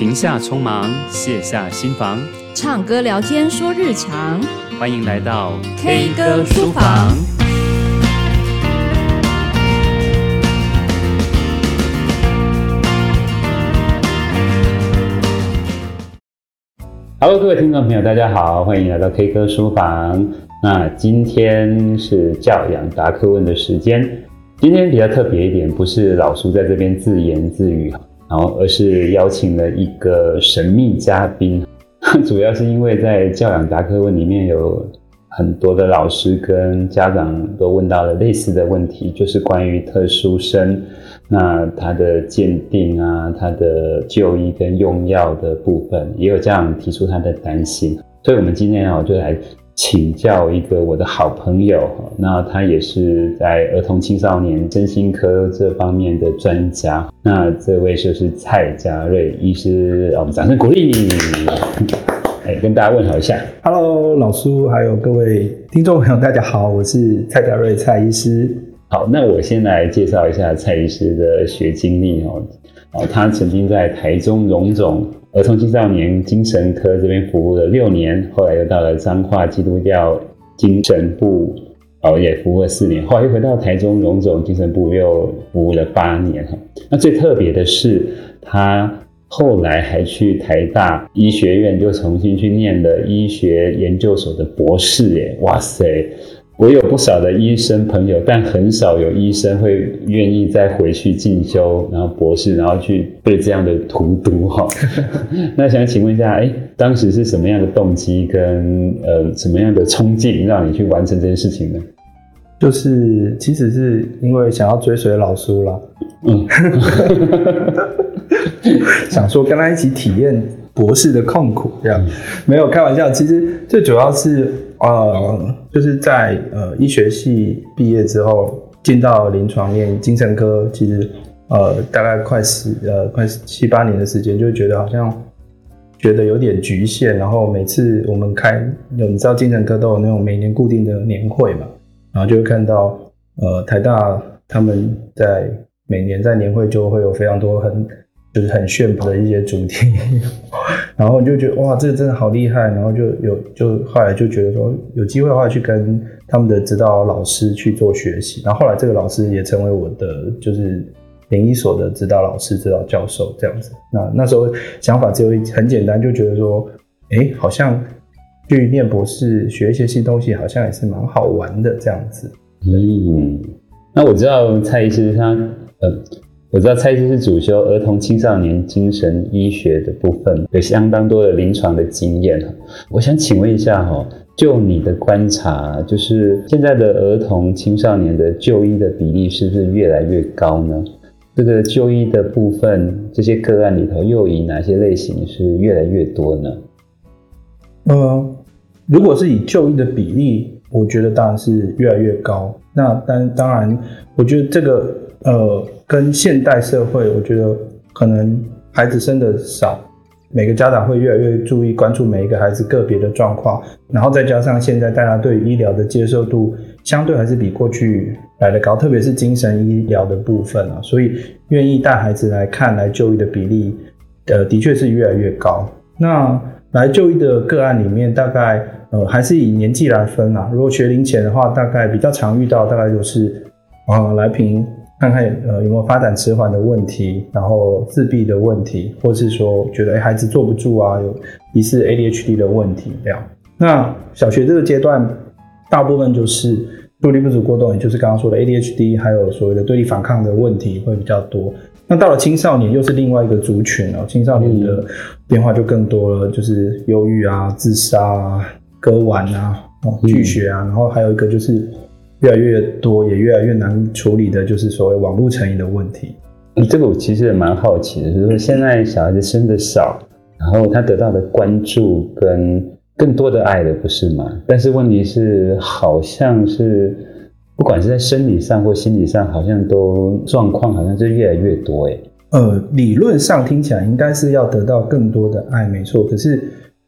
停下匆忙，卸下心防，唱歌聊天说日常。欢迎来到 K 歌书房。Hello，各位听众朋友，大家好，欢迎来到 K 歌书房。那今天是教养答客问的时间。今天比较特别一点，不是老苏在这边自言自语。然后，而是邀请了一个神秘嘉宾，主要是因为在教养答课问里面有很多的老师跟家长都问到了类似的问题，就是关于特殊生，那他的鉴定啊，他的就医跟用药的部分，也有家长提出他的担心，所以我们今天啊就来。请教一个我的好朋友，那他也是在儿童青少年身心科这方面的专家。那这位就是蔡家瑞医师，我们掌声鼓励。哎，跟大家问好一下。Hello，老苏，还有各位听众朋友，大家好，我是蔡家瑞蔡医师。好，那我先来介绍一下蔡医师的学经历哦。哦，他曾经在台中荣总。儿童青少年精神科这边服务了六年，后来又到了彰化基督教精神部，哦，也服务了四年，后来又回到台中荣总精神部又服务了八年哈。那最特别的是，他后来还去台大医学院，就重新去念了医学研究所的博士，耶，哇塞！我有不少的医生朋友，但很少有医生会愿意再回去进修，然后博士，然后去被这样的荼毒哈。那想请问一下，哎，当时是什么样的动机跟呃什么样的冲劲，让你去完成这件事情呢？就是其实是因为想要追随老苏啦，嗯，想说跟他一起体验博士的痛苦，这样、嗯、没有开玩笑。其实最主要是。呃，就是在呃医学系毕业之后，进到临床念精神科，其实呃大概快十呃快七八年的时间，就觉得好像觉得有点局限。然后每次我们开有你知道精神科都有那种每年固定的年会嘛，然后就会看到呃台大他们在每年在年会就会有非常多很。就是很炫酷的一些主题，然后就觉得哇，这个真的好厉害，然后就有就后来就觉得说有机会的话去跟他们的指导老师去做学习，然后后来这个老师也成为我的就是联医所的指导老师、指导教授这样子。那那时候想法只有很简单，就觉得说，哎，好像去念博士学一些新东西，好像也是蛮好玩的这样子。嗯，那我知道蔡医师他呃。我知道蔡医师是主修儿童青少年精神医学的部分，有相当多的临床的经验。我想请问一下哈，就你的观察，就是现在的儿童青少年的就医的比例是不是越来越高呢？这个就医的部分，这些个案里头又以哪些类型是越来越多呢？呃，如果是以就医的比例，我觉得当然是越来越高。那当当然，我觉得这个。呃，跟现代社会，我觉得可能孩子生的少，每个家长会越来越注意关注每一个孩子个别的状况，然后再加上现在大家对医疗的接受度相对还是比过去来得高，特别是精神医疗的部分啊，所以愿意带孩子来看来就医的比例，呃，的确是越来越高。那来就医的个案里面，大概呃还是以年纪来分啊，如果学龄前的话，大概比较常遇到，大概就是啊、来评。看看呃有没有发展迟缓的问题，然后自闭的问题，或是说觉得诶孩子坐不住啊，有疑似 ADHD 的问题这样。那小学这个阶段，大部分就是注意力不足过动，也就是刚刚说的 ADHD，还有所谓的对立反抗的问题会比较多。那到了青少年又是另外一个族群哦，青少年的变化就更多了，就是忧郁啊、自杀啊、割腕啊、哦拒学啊，然后还有一个就是。越来越多，也越来越难处理的，就是所谓网络成瘾的问题。嗯，这个我其实也蛮好奇的，就是说现在小孩子生的少，然后他得到的关注跟更多的爱的，不是吗？但是问题是，好像是不管是在生理上或心理上，好像都状况好像就越来越多。诶，呃，理论上听起来应该是要得到更多的爱，没错。可是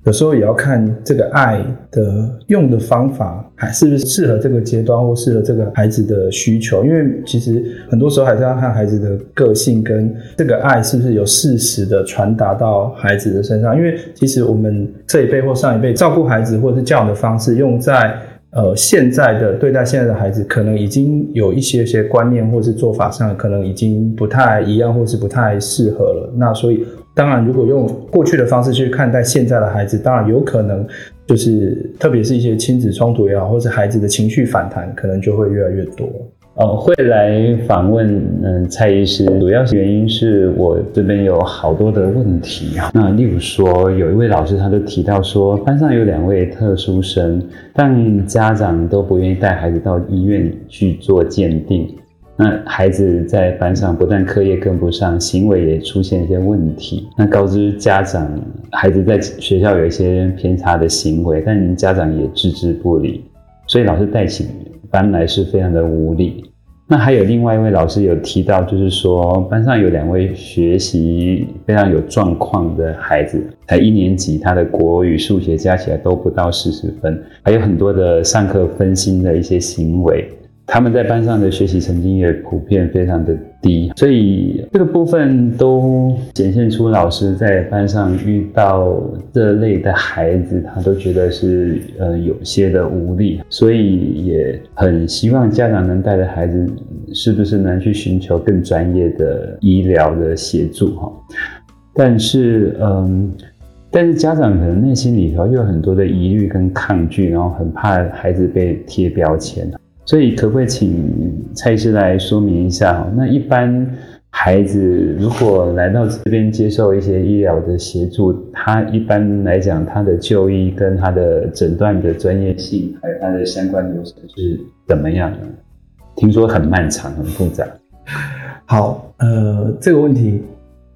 有时候也要看这个爱的用的方法，还是不是适合这个阶段或适合这个孩子的需求。因为其实很多时候还是要看孩子的个性跟这个爱是不是有适时的传达到孩子的身上。因为其实我们这一辈或上一辈照顾孩子或者是教养的方式，用在呃现在的对待现在的孩子，可能已经有一些些观念或是做法上，可能已经不太一样，或是不太适合了。那所以。当然，如果用过去的方式去看待现在的孩子，当然有可能就是，特别是一些亲子冲突也好，或是孩子的情绪反弹，可能就会越来越多。呃，会来访问嗯蔡医师，主要原因是我这边有好多的问题啊。那例如说，有一位老师他就提到说，班上有两位特殊生，但家长都不愿意带孩子到医院去做鉴定。那孩子在班上不但课业跟不上，行为也出现一些问题。那告知家长，孩子在学校有一些偏差的行为，但家长也置之不理，所以老师带起搬来是非常的无力。那还有另外一位老师有提到，就是说班上有两位学习非常有状况的孩子，才一年级，他的国语、数学加起来都不到四十分，还有很多的上课分心的一些行为。他们在班上的学习成绩也普遍非常的低，所以这个部分都显现出老师在班上遇到这类的孩子，他都觉得是呃有些的无力，所以也很希望家长能带着孩子，是不是能去寻求更专业的医疗的协助哈？但是嗯，但是家长可能内心里头又有很多的疑虑跟抗拒，然后很怕孩子被贴标签。所以，可不可以请蔡医师来说明一下？那一般孩子如果来到这边接受一些医疗的协助，他一般来讲，他的就医跟他的诊断的专业性，还有他的相关流程是怎么样的？听说很漫长、很复杂。好，呃，这个问题，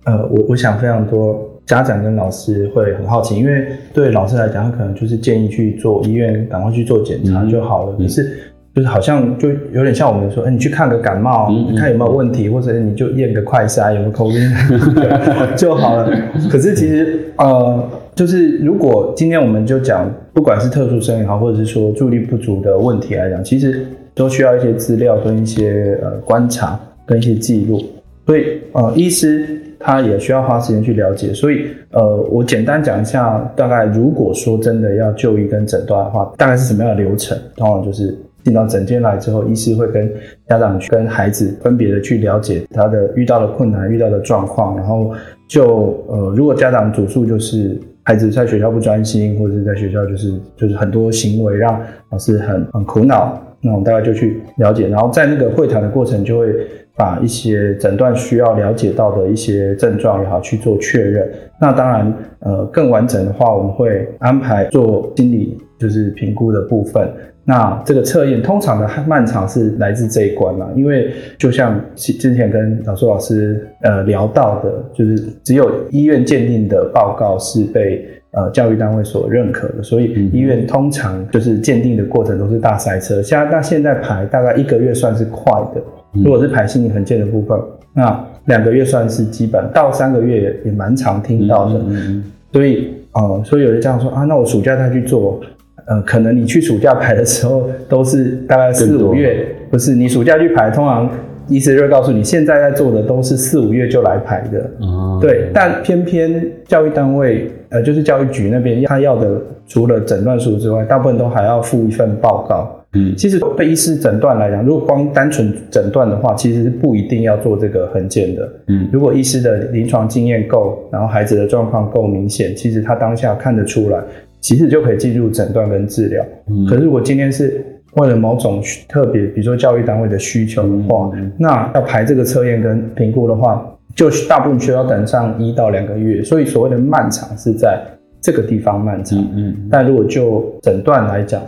呃，我我想非常多家长跟老师会很好奇，因为对老师来讲，他可能就是建议去做医院，赶快去做检查就好了。可、嗯、是。就是好像就有点像我们说，欸、你去看个感冒，你看有没有问题，或者你就验个快筛，有没有 COVID 就好了。可是其实呃，就是如果今天我们就讲，不管是特殊生也好，或者是说注意力不足的问题来讲，其实都需要一些资料跟一些呃观察跟一些记录。所以呃，医师他也需要花时间去了解。所以呃，我简单讲一下，大概如果说真的要就医跟诊断的话，大概是什么样的流程？通常就是。进到诊间来之后，医师会跟家长去跟孩子分别的去了解他的遇到的困难、遇到的状况，然后就呃，如果家长主诉就是孩子在学校不专心，或者是在学校就是就是很多行为让老师很很苦恼，那我们大概就去了解，然后在那个会谈的过程，就会把一些诊断需要了解到的一些症状也好去做确认。那当然，呃，更完整的话，我们会安排做心理就是评估的部分。那这个测验通常的漫长是来自这一关嘛，因为就像之前跟老苏老师呃聊到的，就是只有医院鉴定的报告是被呃教育单位所认可的，所以医院通常就是鉴定的过程都是大塞车。像那现在排大概一个月算是快的，如果是排心理衡鉴的部分，那两个月算是基本，到三个月也也蛮常听到的。所以呃，所以有人这样说啊，那我暑假再去做。呃，可能你去暑假排的时候都是大概四五月，不是你暑假去排，通常医师就会告诉你，现在在做的都是四五月就来排的。哦，对，但偏偏教育单位，呃，就是教育局那边，他要的除了诊断书之外，大部分都还要附一份报告。嗯，其实对医师诊断来讲，如果光单纯诊断的话，其实是不一定要做这个横件的。嗯，如果医师的临床经验够，然后孩子的状况够明显，其实他当下看得出来。其实就可以进入诊断跟治疗。嗯，可是如果今天是为了某种特别，比如说教育单位的需求的话，嗯，那要排这个测验跟评估的话，就大部分需要等上一到两个月。所以所谓的漫长是在这个地方漫长。嗯，嗯，但如果就诊断来讲，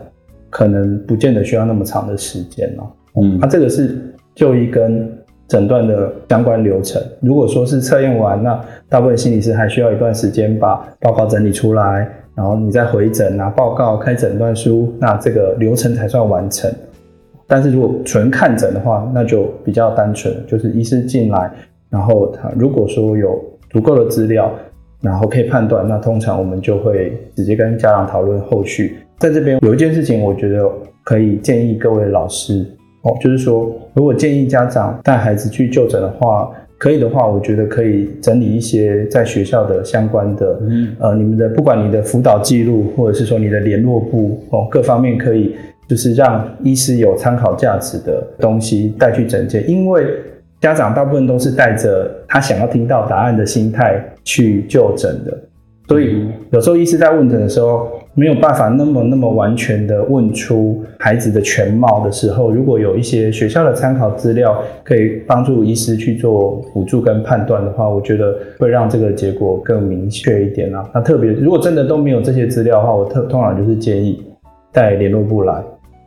可能不见得需要那么长的时间了。嗯，那，啊，这个是就医跟诊断的相关流程。如果说是测验完，那大部分心理师还需要一段时间把报告整理出来。然后你再回诊拿报告开诊断书，那这个流程才算完成。但是如果纯看诊的话，那就比较单纯，就是医师进来，然后他如果说有足够的资料，然后可以判断，那通常我们就会直接跟家长讨论后续。在这边有一件事情，我觉得可以建议各位老师哦，就是说，如果建议家长带孩子去就诊的话，可以的话，我觉得可以整理一些在学校的相关的，嗯，呃，你们的不管你的辅导记录，或者是说你的联络簿哦，各方面可以就是让医师有参考价值的东西带去诊间，因为。家长大部分都是带着他想要听到答案的心态去就诊的，所以有时候医师在问诊的时候没有办法那么那么完全的问出孩子的全貌的时候，如果有一些学校的参考资料可以帮助医师去做辅助跟判断的话，我觉得会让这个结果更明确一点啊。那特别如果真的都没有这些资料的话，我特通常就是建议带联络部来。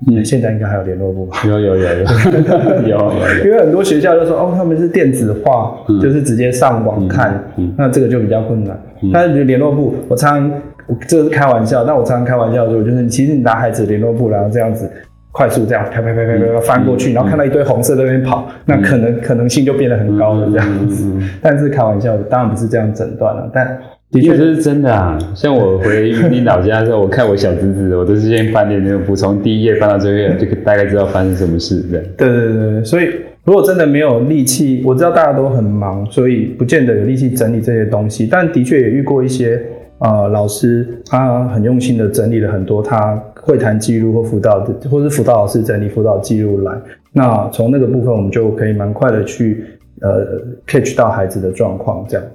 嗯，现在应该还有联络部吧？有有有有有有，因为很多学校就说哦，他们是电子化，嗯、就是直接上网看，嗯嗯、那这个就比较困难。嗯、但是联络部，我常常这是开玩笑，但我常常开玩笑说，就是其实你拿孩子联络簿，然后这样子快速这样拍拍拍拍拍翻过去，嗯、然后看到一堆红色在那边跑，嗯、那可能可能性就变得很高了这样子。但是开玩笑的，当然不是这样诊断了，但。的确这是真的啊！像我回云林 老家的时候，我看我小侄子，我都是先翻点那个，从第一页翻到最后一页，就大概知道发生什么事。对，对对对。所以如果真的没有力气，我知道大家都很忙，所以不见得有力气整理这些东西。但的确也遇过一些呃老师，他很用心的整理了很多他会谈记录或辅导的，或是辅导老师整理辅导记录来。那从那个部分，我们就可以蛮快的去呃 catch 到孩子的状况，这样。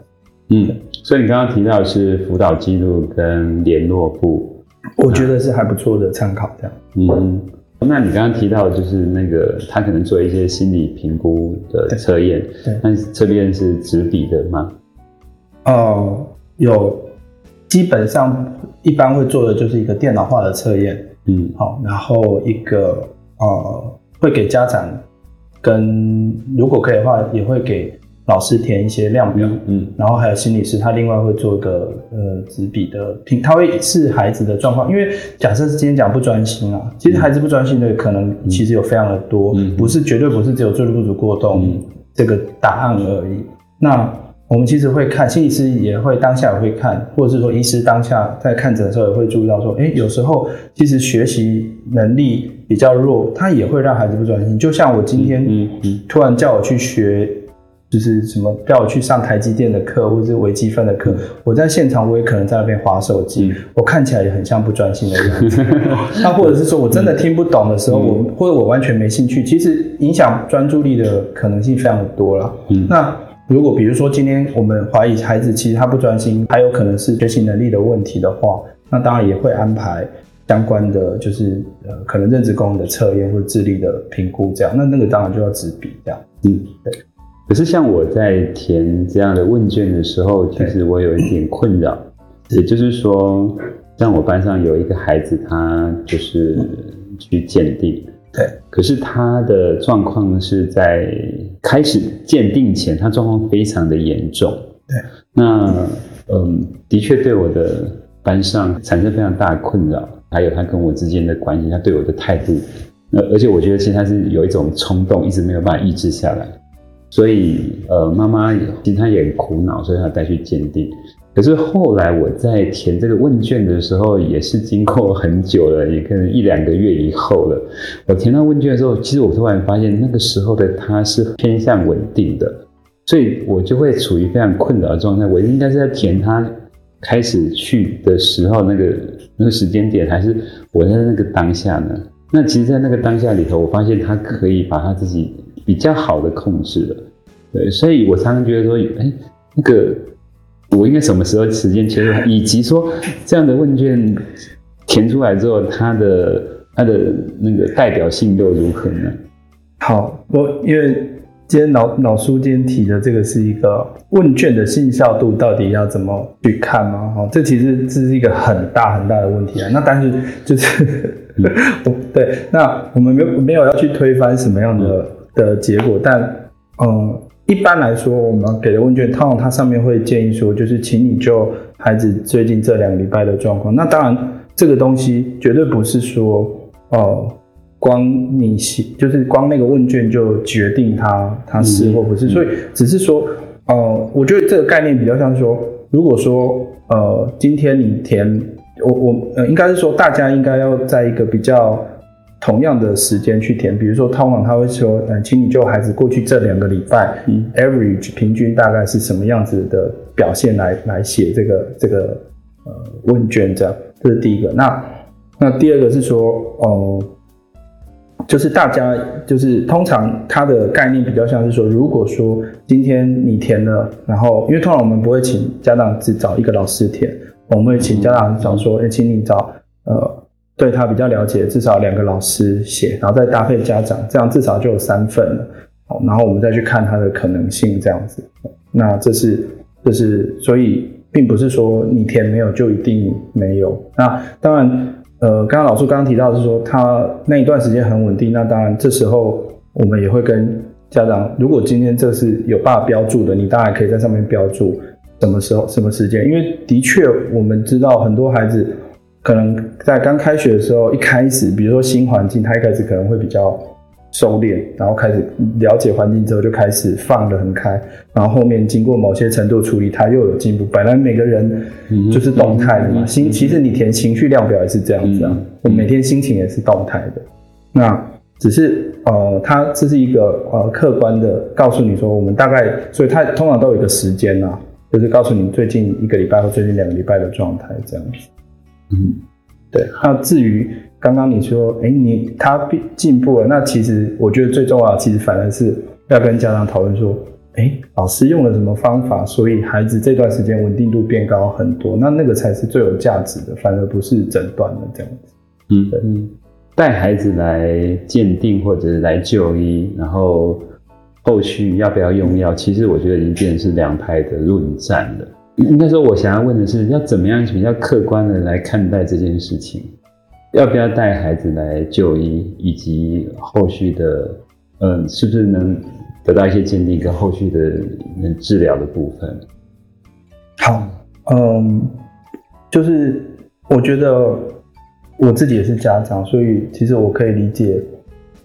嗯，所以你刚刚提到的是辅导记录跟联络簿，我觉得是还不错的参考。这样，嗯，那你刚刚提到的就是那个他可能做一些心理评估的测验，对，但是这边是纸笔的吗？哦、呃，有，基本上一般会做的就是一个电脑化的测验，嗯，好，然后一个呃会给家长跟如果可以的话也会给。老师填一些量表，嗯，然后还有心理师，他另外会做一个呃纸笔的评，他会视孩子的状况，因为假设是今天讲不专心啊，其实孩子不专心的可能其实有非常的多，嗯，不是绝对不是只有注意力不足过动这个答案而已。那我们其实会看，心理师也会当下也会看，或者是说医师当下在看诊的时候也会注意到说，诶，有时候其实学习能力比较弱，他也会让孩子不专心。就像我今天突然叫我去学。就是什么叫我去上台积电的课，或者是微积分的课，嗯、我在现场我也可能在那边划手机，嗯、我看起来也很像不专心的样子。那或者是说我真的听不懂的时候，嗯、我或者我完全没兴趣，其实影响专注力的可能性非常的多了。嗯、那如果比如说今天我们怀疑孩子其实他不专心，还有可能是学习能力的问题的话，那当然也会安排相关的就是呃可能认知功能的测验或者智力的评估这样。那那个当然就要纸笔这样。嗯，对。可是像我在填这样的问卷的时候，其实我有一点困扰，也就是说，像我班上有一个孩子，他就是去鉴定，对，可是他的状况是在开始鉴定前，他状况非常的严重，对，那嗯，的确对我的班上产生非常大的困扰，还有他跟我之间的关系，他对我的态度，那而且我觉得其实他是有一种冲动，一直没有办法抑制下来。所以，呃，妈妈其实她也很苦恼，所以她带去鉴定。可是后来我在填这个问卷的时候，也是经过很久了，也可能一两个月以后了。我填到问卷的时候，其实我突然发现那个时候的他是偏向稳定的，所以我就会处于非常困扰的状态。我应该是在填他开始去的时候那个那个时间点，还是我在那个当下呢？那其实，在那个当下里头，我发现他可以把他自己。比较好的控制了，对，所以我常常觉得说，哎，那个我应该什么时候时间切入，以及说这样的问卷填出来之后，它的它的那个代表性又如何呢？好，我因为今天老老苏今天提的这个是一个问卷的信效度到底要怎么去看吗？哈，这其实这是一个很大很大的问题啊。那但是就是，对，那我们没有没有要去推翻什么样的。的结果，但嗯，一般来说，我们给的问卷，通常它上面会建议说，就是请你就孩子最近这两个礼拜的状况。那当然，这个东西绝对不是说，呃，光你写，就是光那个问卷就决定他他是或不是。嗯、所以只是说，呃，我觉得这个概念比较像说，如果说呃，今天你填我我呃，应该是说大家应该要在一个比较同样的时间去填，比如说通常他会说，嗯，请你就孩子过去这两个礼拜，嗯，average 平均大概是什么样子的表现来来写这个这个呃问卷这样，这是第一个。那那第二个是说，哦、呃。就是大家就是通常他的概念比较像是说，如果说今天你填了，然后因为通常我们不会请家长只找一个老师填，我们会请家长找说，哎，请你找呃对他比较了解，至少两个老师写，然后再搭配家长，这样至少就有三份了。好，然后我们再去看他的可能性这样子。那这是这是所以并不是说你填没有就一定没有。那当然。呃，刚刚老师刚刚提到是说，他那一段时间很稳定。那当然，这时候我们也会跟家长，如果今天这是有办法标注的，你当然可以在上面标注什么时候、什么时间。因为的确，我们知道很多孩子可能在刚开学的时候，一开始，比如说新环境，他一开始可能会比较。收敛，然后开始了解环境之后，就开始放得很开。然后后面经过某些程度处理，他又有进步。本来每个人就是动态的嘛，心其实你填情绪量表也是这样子啊。我每天心情也是动态的。那只是呃，他这是一个呃客观的告诉你说，我们大概，所以他通常都有一个时间啊，就是告诉你最近一个礼拜或最近两个礼拜的状态这样子。嗯，对。那至于。刚刚你说，哎，你他进步了，那其实我觉得最重要的，其实反而是要跟家长讨论说，哎，老师用了什么方法，所以孩子这段时间稳定度变高很多，那那个才是最有价值的，反而不是诊断的这样子。嗯嗯，带孩子来鉴定或者是来就医，然后后续要不要用药，其实我觉得已经变成是两派的论战了。应该说，我想要问的是，要怎么样比较客观的来看待这件事情？要不要带孩子来就医，以及后续的，嗯，是不是能得到一些鉴定跟后续的能治疗的部分？好，嗯，就是我觉得我自己也是家长，所以其实我可以理解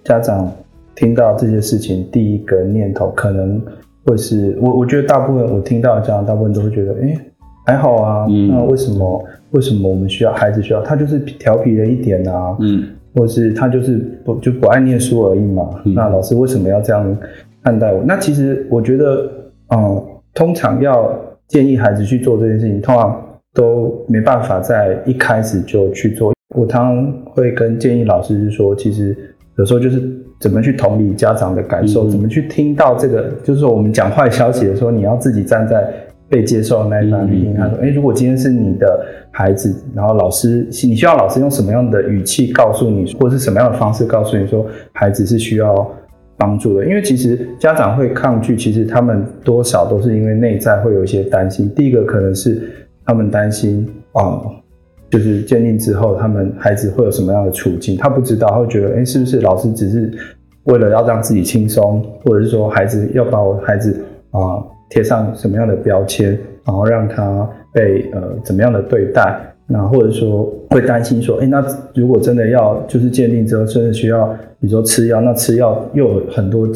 家长听到这些事情第一个念头可能会是我，我觉得大部分我听到的家长大部分都会觉得，哎、欸，还好啊，嗯、那为什么？为什么我们需要孩子需要他就是调皮了一点啊，嗯，或是他就是不就不爱念书而已嘛，嗯，那老师为什么要这样看待我？那其实我觉得，嗯，通常要建议孩子去做这件事情，通常都没办法在一开始就去做。我常常会跟建议老师是说，其实有时候就是怎么去同理家长的感受，嗯，怎么去听到这个，就是我们讲坏消息的时候，你要自己站在。被接受的那一方去听他说：“哎、欸，如果今天是你的孩子，然后老师，你需要老师用什么样的语气告诉你，或者是什么样的方式告诉你说孩子是需要帮助的？因为其实家长会抗拒，其实他们多少都是因为内在会有一些担心。第一个可能是他们担心啊、嗯，就是鉴定之后他们孩子会有什么样的处境，他不知道，他会觉得，哎、是不是老师只是为了要让自己轻松，或者是说孩子要把我孩子啊？”贴上什么样的标签，然后让他被呃怎么样的对待，那或者说会担心说，哎，那如果真的要就是鉴定之后，真的需要比如说吃药，那吃药又有很多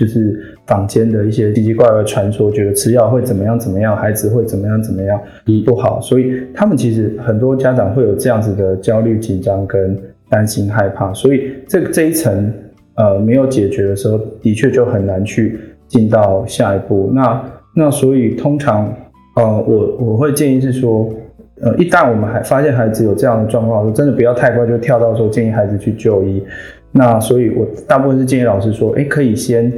就是坊间的一些奇奇怪怪传说，觉得吃药会怎么样怎么样，孩子会怎么样怎么样不好，所以他们其实很多家长会有这样子的焦虑、紧张跟担心、害怕，所以这这一层呃没有解决的时候，的确就很难去进到下一步。那那所以通常，呃，我我会建议是说，呃，一旦我们还发现孩子有这样的状况，真的不要太快就跳到说建议孩子去就医。那所以我大部分是建议老师说，哎，可以先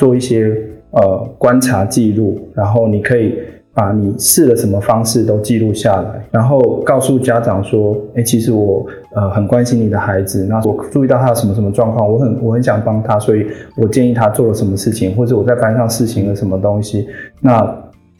做一些呃观察记录，然后你可以。把你试了什么方式都记录下来，然后告诉家长说：“哎，其实我呃很关心你的孩子，那我注意到他有什么什么状况，我很我很想帮他，所以我建议他做了什么事情，或者我在班上试行了什么东西。”那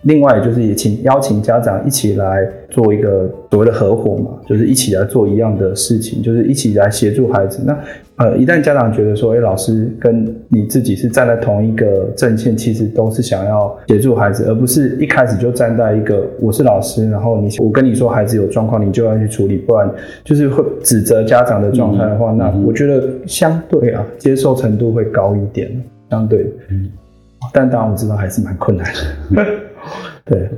另外就是也请邀请家长一起来做一个所谓的合伙嘛，就是一起来做一样的事情，就是一起来协助孩子。那呃，一旦家长觉得说，哎，老师跟你自己是站在同一个阵线，其实都是想要协助孩子，而不是一开始就站在一个我是老师，然后你我跟你说孩子有状况，你就要去处理，不然就是会指责家长的状态的话，那我觉得相对啊，接受程度会高一点，相对，但当然我知道还是蛮困难的，对。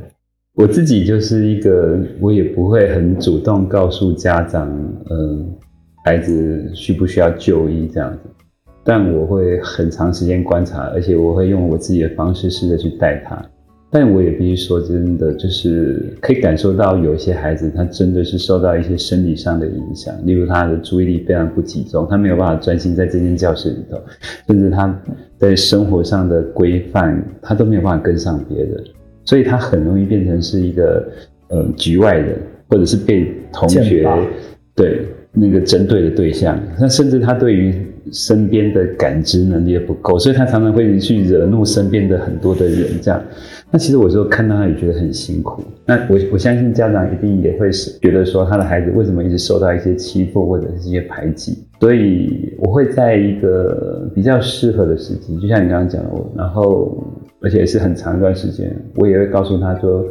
我自己就是一个，我也不会很主动告诉家长，呃，孩子需不需要就医这样子，但我会很长时间观察，而且我会用我自己的方式试着去带他。但我也必须说，真的就是可以感受到有些孩子，他真的是受到一些生理上的影响，例如他的注意力非常不集中，他没有办法专心在这间教室里头，甚至他在生活上的规范，他都没有办法跟上别人，所以他很容易变成是一个呃局外人，或者是被同学对那个针对的对象。那甚至他对于身边的感知能力也不够，所以他常常会去惹怒身边的很多的人，这样。那其实我说看到他也觉得很辛苦。那我我相信家长一定也会是觉得说他的孩子为什么一直受到一些欺负或者是一些排挤。所以我会在一个比较适合的时机，就像你刚刚讲的，我然后而且是很长一段时间，我也会告诉他说，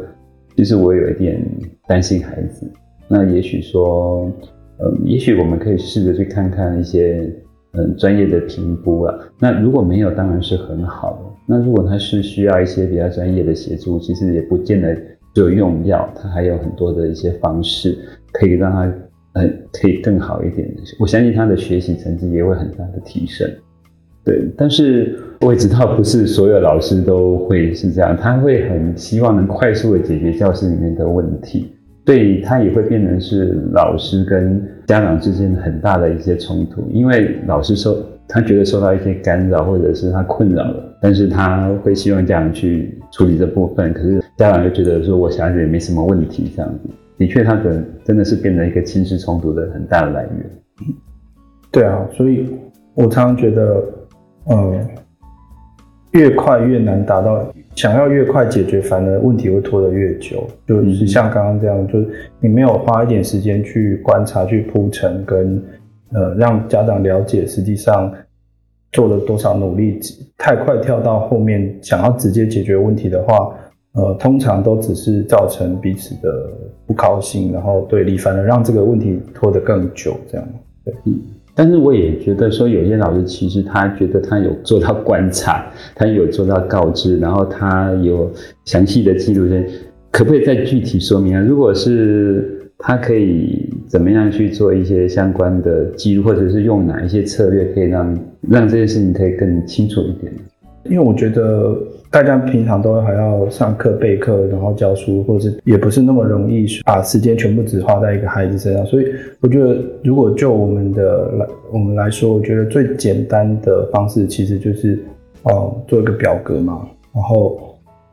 其实我有一点担心孩子。那也许说，嗯，也许我们可以试着去看看一些嗯专业的评估啊。那如果没有，当然是很好的。那如果他是需要一些比较专业的协助，其实也不见得只有用药，他还有很多的一些方式可以让他嗯可以更好一点。我相信他的学习成绩也会很大的提升。对，但是我也知道不是所有老师都会是这样，他会很希望能快速的解决教室里面的问题，对他也会变成是老师跟家长之间很大的一些冲突，因为老师受。他觉得受到一些干扰，或者是他困扰了，但是他会希望家长去处理这部分。可是家长就觉得说，我小孩子也没什么问题，这样子的确，他可能真的是变成一个亲子冲突的很大的来源。对啊，所以我常常觉得，呃，越快越难达到，想要越快解决，反而问题会拖得越久。就是像刚刚这样，就是你没有花一点时间去观察、去铺陈跟。呃，让家长了解实际上做了多少努力，太快跳到后面想要直接解决问题的话，呃，通常都只是造成彼此的不高兴，然后对立，反而让这个问题拖得更久，这样。对，嗯。但是我也觉得说，有些老师其实他觉得他有做到观察，他有做到告知，然后他有详细的记录，这可不可以再具体说明啊？如果是。他可以怎么样去做一些相关的记录，或者是用哪一些策略可以让让这件事情可以更清楚一点？因为我觉得大家平常都还要上课备课，然后教书，或者是也不是那么容易把时间全部只花在一个孩子身上。所以我觉得，如果就我们的来我们来说，我觉得最简单的方式其实就是哦，做一个表格嘛，然后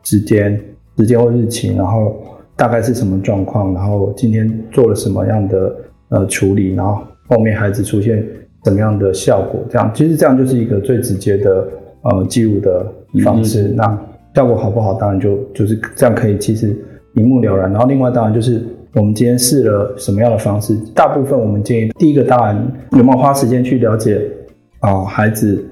时间、时间或日期，然后。大概是什么状况？然后今天做了什么样的呃处理？然后后面孩子出现什么样的效果？这样其实这样就是一个最直接的呃记录的方式。那效果好不好？当然就就是这样可以其实一目了然。然后另外当然就是我们今天试了什么样的方式？大部分我们建议第一个当然有没有花时间去了解啊、呃、孩子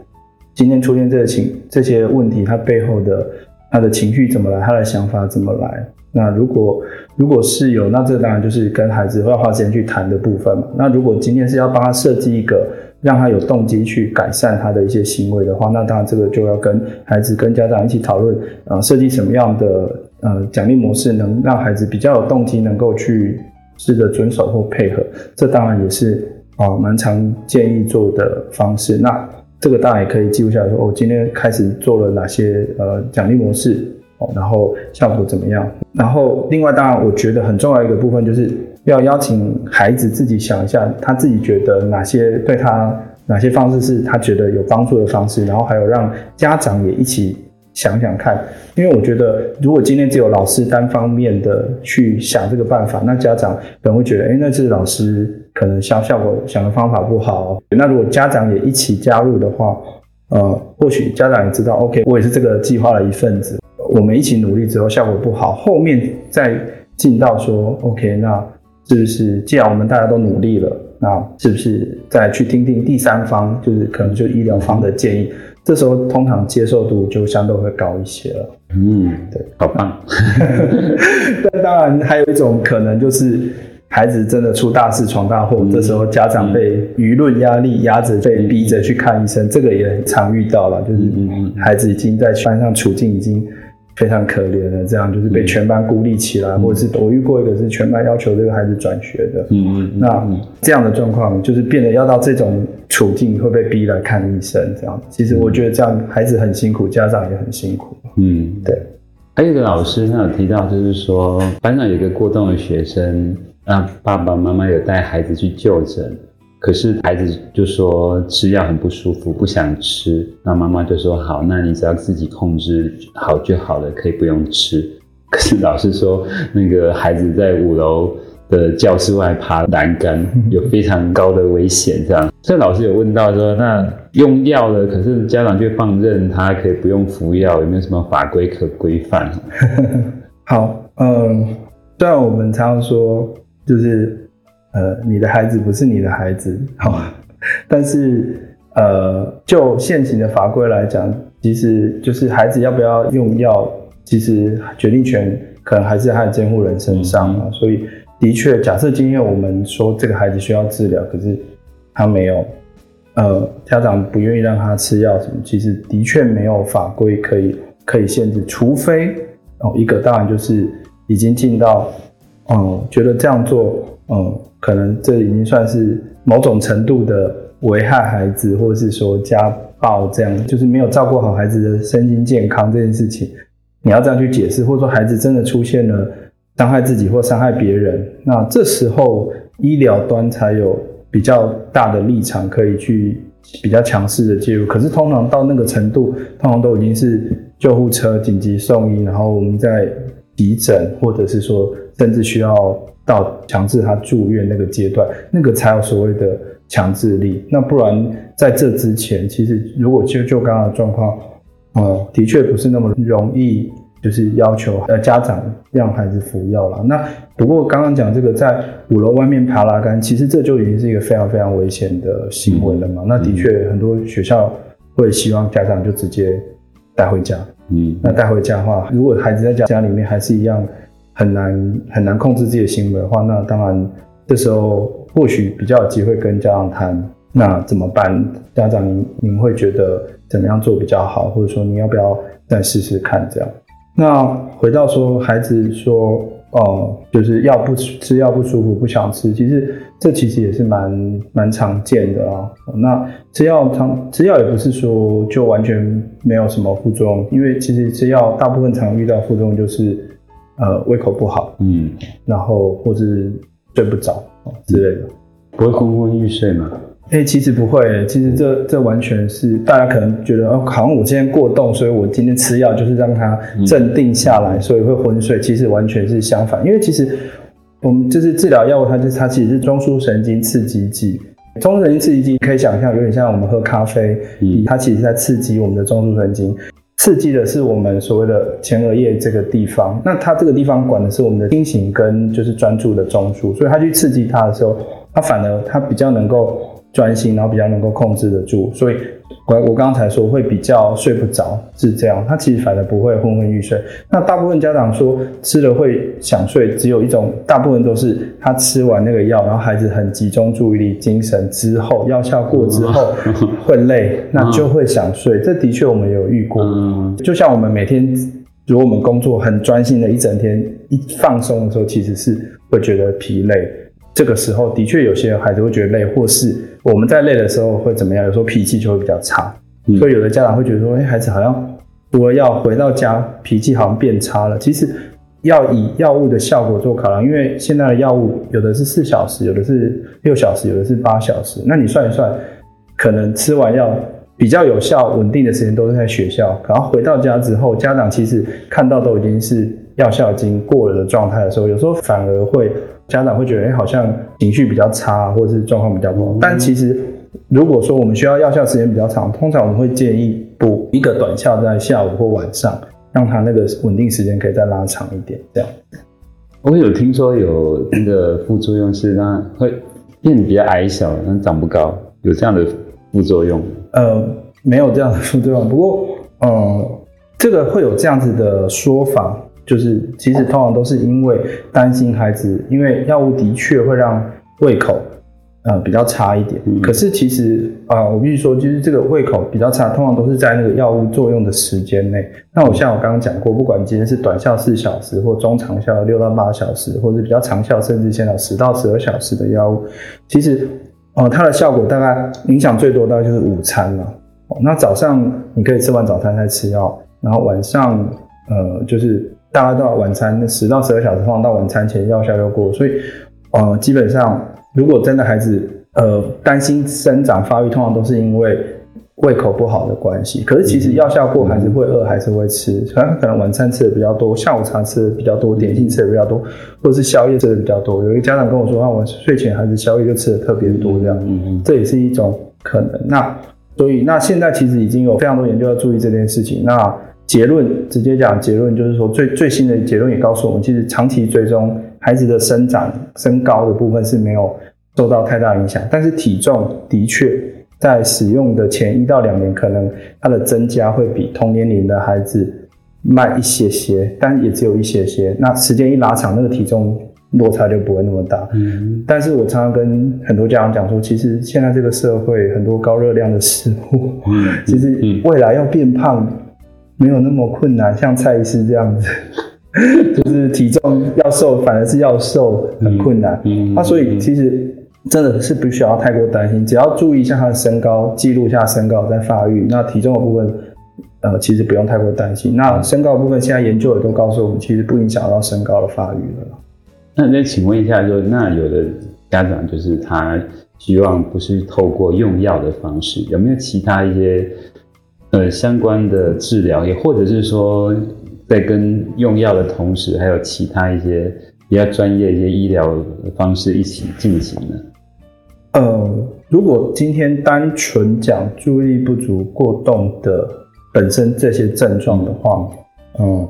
今天出现这个情这些问题，他背后的他的情绪怎么来？他的想法怎么来？那如果如果是有，那这当然就是跟孩子要花时间去谈的部分嘛。那如果今天是要帮他设计一个让他有动机去改善他的一些行为的话，那当然这个就要跟孩子跟家长一起讨论，呃，设计什么样的呃奖励模式，能让孩子比较有动机，能够去试着遵守或配合。这当然也是啊蛮常建议做的方式。那这个当然也可以记录下来说，我、今天开始做了哪些呃奖励模式哦。然后效果怎么样？然后另外，当然我觉得很重要一个部分就是要邀请孩子自己想一下，他自己觉得哪些对他哪些方式是他觉得有帮助的方式，然后还有让家长也一起想想看。因为我觉得，如果今天只有老师单方面的去想这个办法，那家长可能会觉得，诶，那是老师可能效效果想的方法不好。那如果家长也一起加入的话，呃，或许家长也知道，OK，我也是这个计划的一份子。我们一起努力之后效果不好，后面再进到说 OK，那是不是既然我们大家都努力了，那是不是再去听听第三方，就是可能就医疗方的建议？这时候通常接受度就相对会高一些了。嗯，对，好棒。但当然还有一种可能就是孩子真的出大事闯大祸，嗯，这时候家长被舆论压力压着，被逼着去看医生，这个也很常遇到了，就是孩子已经在班上处境已经。非常可怜的，这样就是被全班孤立起来，嗯、或者是我遇过一个是全班要求这个孩子转学的，嗯嗯，那这样的状况就是变得要到这种处境会被逼来看医生，这样。其实我觉得这样孩子很辛苦，家长也很辛苦。嗯，对。还有一个老师他有提到，就是说班上有一个过动的学生，那爸爸妈妈有带孩子去就诊。可是孩子就说吃药很不舒服，不想吃。那妈妈就说好，那你只要自己控制好就好了，可以不用吃。可是老师说，那个孩子在五楼的教室外爬栏杆，有非常高的危险。这样，所以老师有问到说，那用药了，可是家长却放任他可以不用服药，有没有什么法规可规范？好，嗯，虽然我们常常说，就是。呃，你的孩子不是你的孩子，好，但是呃，就现行的法规来讲，其实就是孩子要不要用药，其实决定权可能还是在他的监护人身上啊。所以，的确，假设今天我们说这个孩子需要治疗，可是他没有，呃，家长不愿意让他吃药什么，其实的确没有法规可以可以限制，除非哦，一个当然就是已经进到，嗯，觉得这样做，嗯。可能这已经算是某种程度的危害孩子，或者是说家暴这样，就是没有照顾好孩子的身心健康这件事情，你要这样去解释，或者说孩子真的出现了伤害自己或伤害别人，那这时候医疗端才有比较大的立场可以去比较强势的介入。可是通常到那个程度，通常都已经是救护车紧急送医，然后我们在急诊，或者是说甚至需要。到强制他住院那个阶段，那个才有所谓的强制力。那不然在这之前，其实如果就就刚刚的状况，呃，的确不是那么容易，就是要求呃家长让孩子服药了。那不过刚刚讲这个在五楼外面爬栏杆，其实这就已经是一个非常非常危险的行为了嘛。嗯、那的确很多学校会希望家长就直接带回家。嗯，那带回家的话，如果孩子在家家里面还是一样。很难很难控制自己的行为的话，那当然这时候或许比较有机会跟家长谈，那怎么办？家长您您会觉得怎么样做比较好？或者说你要不要再试试看这样？那回到说孩子说哦、呃，就是药不吃药不舒服不想吃，其实这其实也是蛮蛮常见的啊。那吃药常吃药也不是说就完全没有什么副作用，因为其实吃药大部分常遇到副作用就是。呃，胃口不好，嗯，然后或是睡不着之类的，不会昏昏欲睡吗？哎、欸，其实不会，其实这这完全是大家可能觉得哦，好像我今天过动，所以我今天吃药就是让它镇定下来，嗯、所以会昏睡。其实完全是相反，因为其实我们就是治疗药物，它就是它其实是中枢神经刺激剂。中枢神经刺激剂可以想象有点像我们喝咖啡，嗯，它其实在刺激我们的中枢神经。刺激的是我们所谓的前额叶这个地方，那它这个地方管的是我们的清醒跟就是专注的中枢，所以它去刺激它的时候，它反而它比较能够专心，然后比较能够控制得住，所以。我我刚才说会比较睡不着，是这样。他其实反而不会昏昏欲睡。那大部分家长说吃了会想睡，只有一种，大部分都是他吃完那个药，然后孩子很集中注意力、精神之后，药效过之后会累，那就会想睡。这的确我们有遇过。就像我们每天，如果我们工作很专心的一整天，一放松的时候，其实是会觉得疲累。这个时候的确有些孩子会觉得累，或是我们在累的时候会怎么样？有时候脾气就会比较差，嗯、所以有的家长会觉得说：“哎，孩子好像除了要回到家，脾气好像变差了。”其实要以药物的效果做考量，因为现在的药物有的是四小时，有的是六小时，有的是八小时。那你算一算，可能吃完药比较有效、稳定的时间都是在学校，然后回到家之后，家长其实看到都已经是药效已经过了的状态的时候，有时候反而会。家长会觉得，哎，好像情绪比较差，或者是状况比较不好。嗯、但其实，如果说我们需要药效时间比较长，通常我们会建议补一个短效在下午或晚上，让他那个稳定时间可以再拉长一点。这样。我有听说有那个副作用是让他会变得比较矮小，但长不高，有这样的副作用？呃，没有这样的副作用。不过，呃，这个会有这样子的说法。就是其实通常都是因为担心孩子，因为药物的确会让胃口呃比较差一点。嗯、可是其实啊、呃，我必须说，就是这个胃口比较差，通常都是在那个药物作用的时间内。那我像我刚刚讲过，不管今天是短效四小时，或中长效六到八小时，或者比较长效甚至现在十到十二小时的药物，其实哦、呃，它的效果大概影响最多大概就是午餐了。哦，那早上你可以吃完早餐再吃药，然后晚上呃就是。大概到晚餐十到十二小时，放到晚餐前药效就过，所以，呃，基本上如果真的孩子呃担心生长发育，通常都是因为胃口不好的关系。可是其实药效过，孩子会饿，还是会吃，可能可能晚餐吃的比较多，下午茶吃的比较多，点心吃的比较多，或者是宵夜吃的比较多。有一个家长跟我说，啊，我睡前孩子宵夜就吃的特别多，这样，嗯嗯，这也是一种可能。那所以那现在其实已经有非常多研究要注意这件事情。那结论直接讲，结论就是说最最新的结论也告诉我们，其实长期追踪孩子的生长、身高的部分是没有受到太大影响，但是体重的确在使用的前一到两年，可能它的增加会比同年龄的孩子慢一些些，但也只有一些些。那时间一拉长，那个体重落差就不会那么大。嗯，但是我常常跟很多家长讲说，其实现在这个社会很多高热量的食物，其实未来要变胖。没有那么困难，像蔡医师这样子，就是体重要瘦，反而是要瘦很困难。嗯，那、嗯啊、所以其实真的是不需要太过担心，只要注意一下他的身高，记录一下身高在发育。那体重的部分，呃，其实不用太过担心。那身高的部分，现在研究也都告诉我们，其实不影响到身高的发育了。那再请问一下，就那有的家长就是他希望不是透过用药的方式，有没有其他一些？呃，相关的治疗，也或者是说，在跟用药的同时，还有其他一些比较专业一些医疗方式一起进行呢？呃，如果今天单纯讲注意力不足过动的本身这些症状的话，嗯，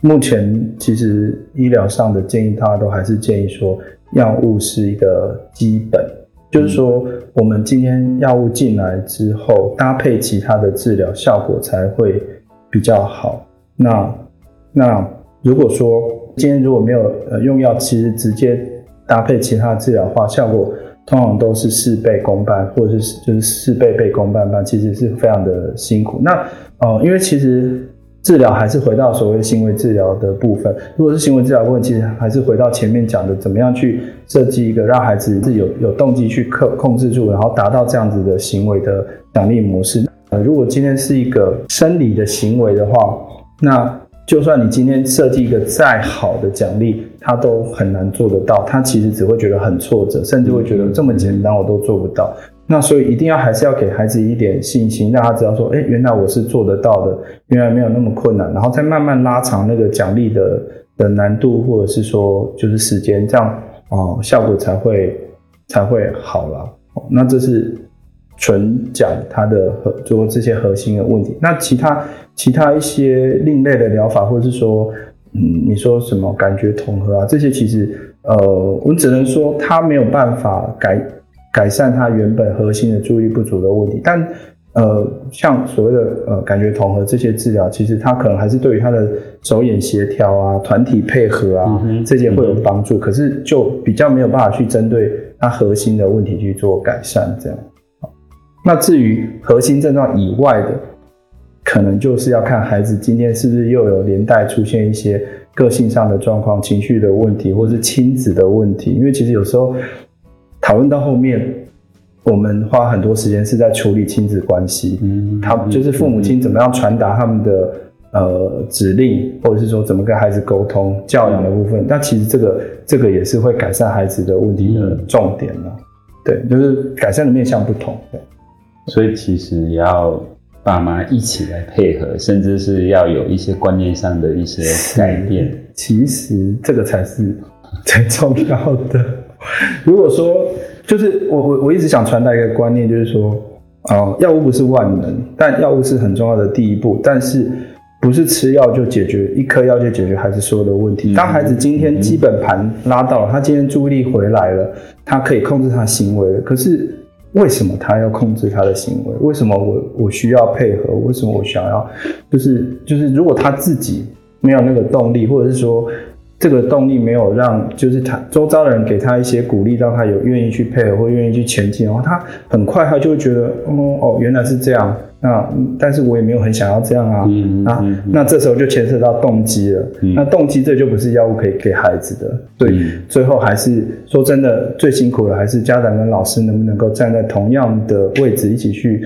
目前其实医疗上的建议，大家都还是建议说，药物是一个基本。就是说，我们今天药物进来之后，搭配其他的治疗，效果才会比较好。那那如果说今天如果没有呃用药，其实直接搭配其他治疗的话，效果通常都是事倍功半，或者是就是事倍倍功半半，其实是非常的辛苦。那呃，因为其实。治疗还是回到所谓行为治疗的部分。如果是行为治疗部分，其实还是回到前面讲的，怎么样去设计一个让孩子是有有动机去控控制住，然后达到这样子的行为的奖励模式。呃，如果今天是一个生理的行为的话，那就算你今天设计一个再好的奖励，他都很难做得到。他其实只会觉得很挫折，甚至会觉得这么简单我都做不到。那所以一定要还是要给孩子一点信心，让他知道说，哎，原来我是做得到的，原来没有那么困难，然后再慢慢拉长那个奖励的的难度，或者是说就是时间，这样哦，效果才会才会好了。那这是纯讲他的核，做这些核心的问题。那其他其他一些另类的疗法，或者是说，嗯，你说什么感觉统合啊，这些其实，呃，我们只能说他没有办法改。改善他原本核心的注意力不足的问题，但呃，像所谓的呃感觉统合这些治疗，其实他可能还是对于他的手眼协调啊、团体配合啊、嗯、这些会有帮助，嗯、可是就比较没有办法去针对他核心的问题去做改善。这样，那至于核心症状以外的，可能就是要看孩子今天是不是又有连带出现一些个性上的状况、情绪的问题，或是亲子的问题，因为其实有时候。讨论到后面，我们花很多时间是在处理亲子关系，嗯，他就是父母亲怎么样传达他们的呃指令，或者是说怎么跟孩子沟通教养的部分。但其实这个这个也是会改善孩子的问题的重点了。对，就是改善的面向不同。对，所以其实也要爸妈一起来配合，甚至是要有一些观念上的一些改变。其实这个才是最重要的。如果说，就是我我我一直想传达一个观念，就是说，呃，药物不是万能，但药物是很重要的第一步。但是，不是吃药就解决一颗药就解决孩子所有的问题。当孩子今天基本盘拉到了，他今天注意力回来了，他可以控制他行为了。可是，为什么他要控制他的行为？为什么我我需要配合？为什么我想要？就是就是，如果他自己没有那个动力，或者是说。这个动力没有让，就是他周遭的人给他一些鼓励，让他有愿意去配合或愿意去前进，然后他很快他就会觉得，哦哦，原来是这样。那但是我也没有很想要这样啊，嗯、嗯、嗯，那这时候就牵涉到动机了。嗯、那动机这就不是药物可以给孩子的，对、嗯，最后还是说真的，最辛苦的还是家长跟老师能不能够站在同样的位置，一起去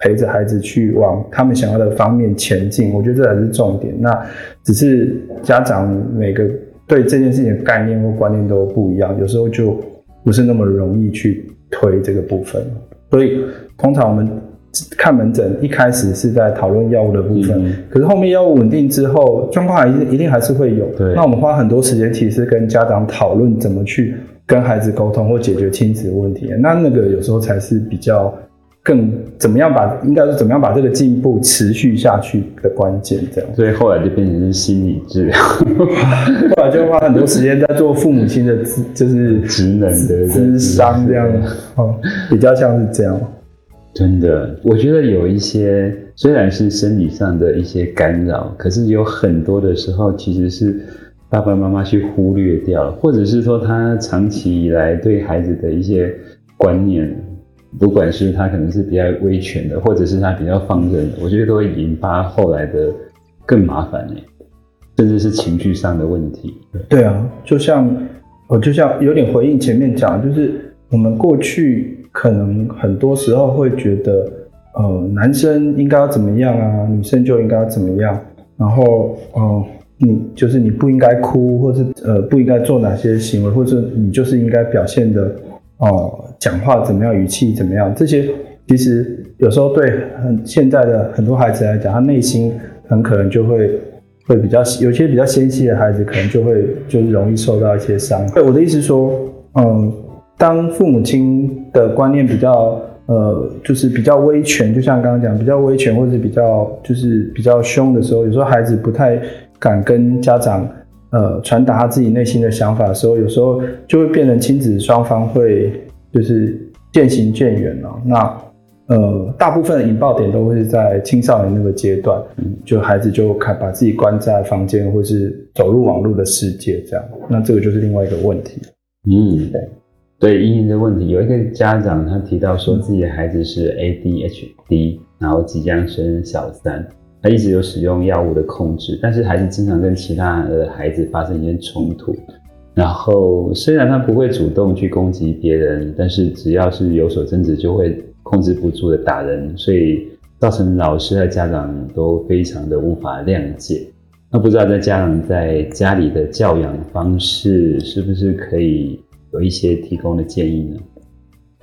陪着孩子去往他们想要的方面前进。我觉得这才是重点。那只是家长每个对这件事情的概念或观念都不一样，有时候就不是那么容易去推这个部分。所以通常我们。看门诊一开始是在讨论药物的部分，嗯，可是后面药物稳定之后，状况还是一定还是会有。对，那我们花很多时间，其实跟家长讨论怎么去跟孩子沟通或解决亲子问题。那那个有时候才是比较更怎么样把，应该是怎么样把这个进步持续下去的关键。这样，所以后来就变成是心理治疗，后来就花很多时间在做父母亲的就是职能的智商这样，哦，比较像是这样。真的，我觉得有一些虽然是生理上的一些干扰，可是有很多的时候其实是爸爸妈妈去忽略掉了，或者是说他长期以来对孩子的一些观念，不管是他可能是比较威权的，或者是他比较放任的，我觉得都会引发后来的更麻烦，甚至是情绪上的问题。对啊，就像我就像有点回应前面讲，就是我们过去。可能很多时候会觉得，呃，男生应该要怎么样啊，女生就应该要怎么样。然后，呃，你就是你不应该哭，或是呃不应该做哪些行为，或者你就是应该表现的，哦、讲话怎么样，语气怎么样。这些其实有时候对很现在的很多孩子来讲，他内心很可能就会会比较有些比较纤细的孩子，可能就会就是容易受到一些伤害。我的意思说，嗯、当父母亲的观念比较呃，就是比较威权，就像刚刚讲比较威权，或者比较就是比较凶的时候，有时候孩子不太敢跟家长呃传达他自己内心的想法的时候，有时候就会变成亲子双方会就是渐行渐远了。那呃，大部分的引爆点都会是在青少年那个阶段，就孩子就开把自己关在房间，或是走入网络的世界这样。那这个就是另外一个问题。嗯，对。对，因应的问题，有一个家长他提到说自己的孩子是 ADHD，然后即将升小三，他一直有使用药物的控制，但是还是经常跟其他的孩子发生一些冲突。然后虽然他不会主动去攻击别人，但是只要是有所争执，就会控制不住的打人，所以造成老师和家长都非常的无法谅解。那不知道在家长在家里的教养方式是不是可以？有一些提供的建议呢？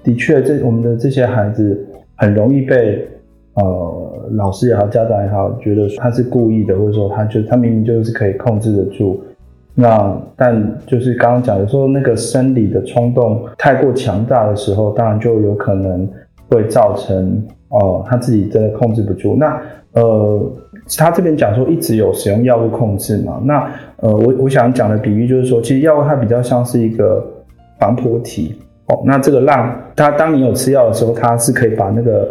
的确，这我们的这些孩子很容易被呃老师也好，家长也好，觉得他是故意的，或者说他就他明明就是可以控制得住。那但就是刚刚讲的说，那个生理的冲动太过强大的时候，当然就有可能会造成哦、他自己真的控制不住。那呃，他这边讲说一直有使用药物控制嘛？那呃，我我想讲的比喻就是说，其实药物它比较像是一个。防波堤哦，那这个浪，它当你有吃药的时候，它是可以把那个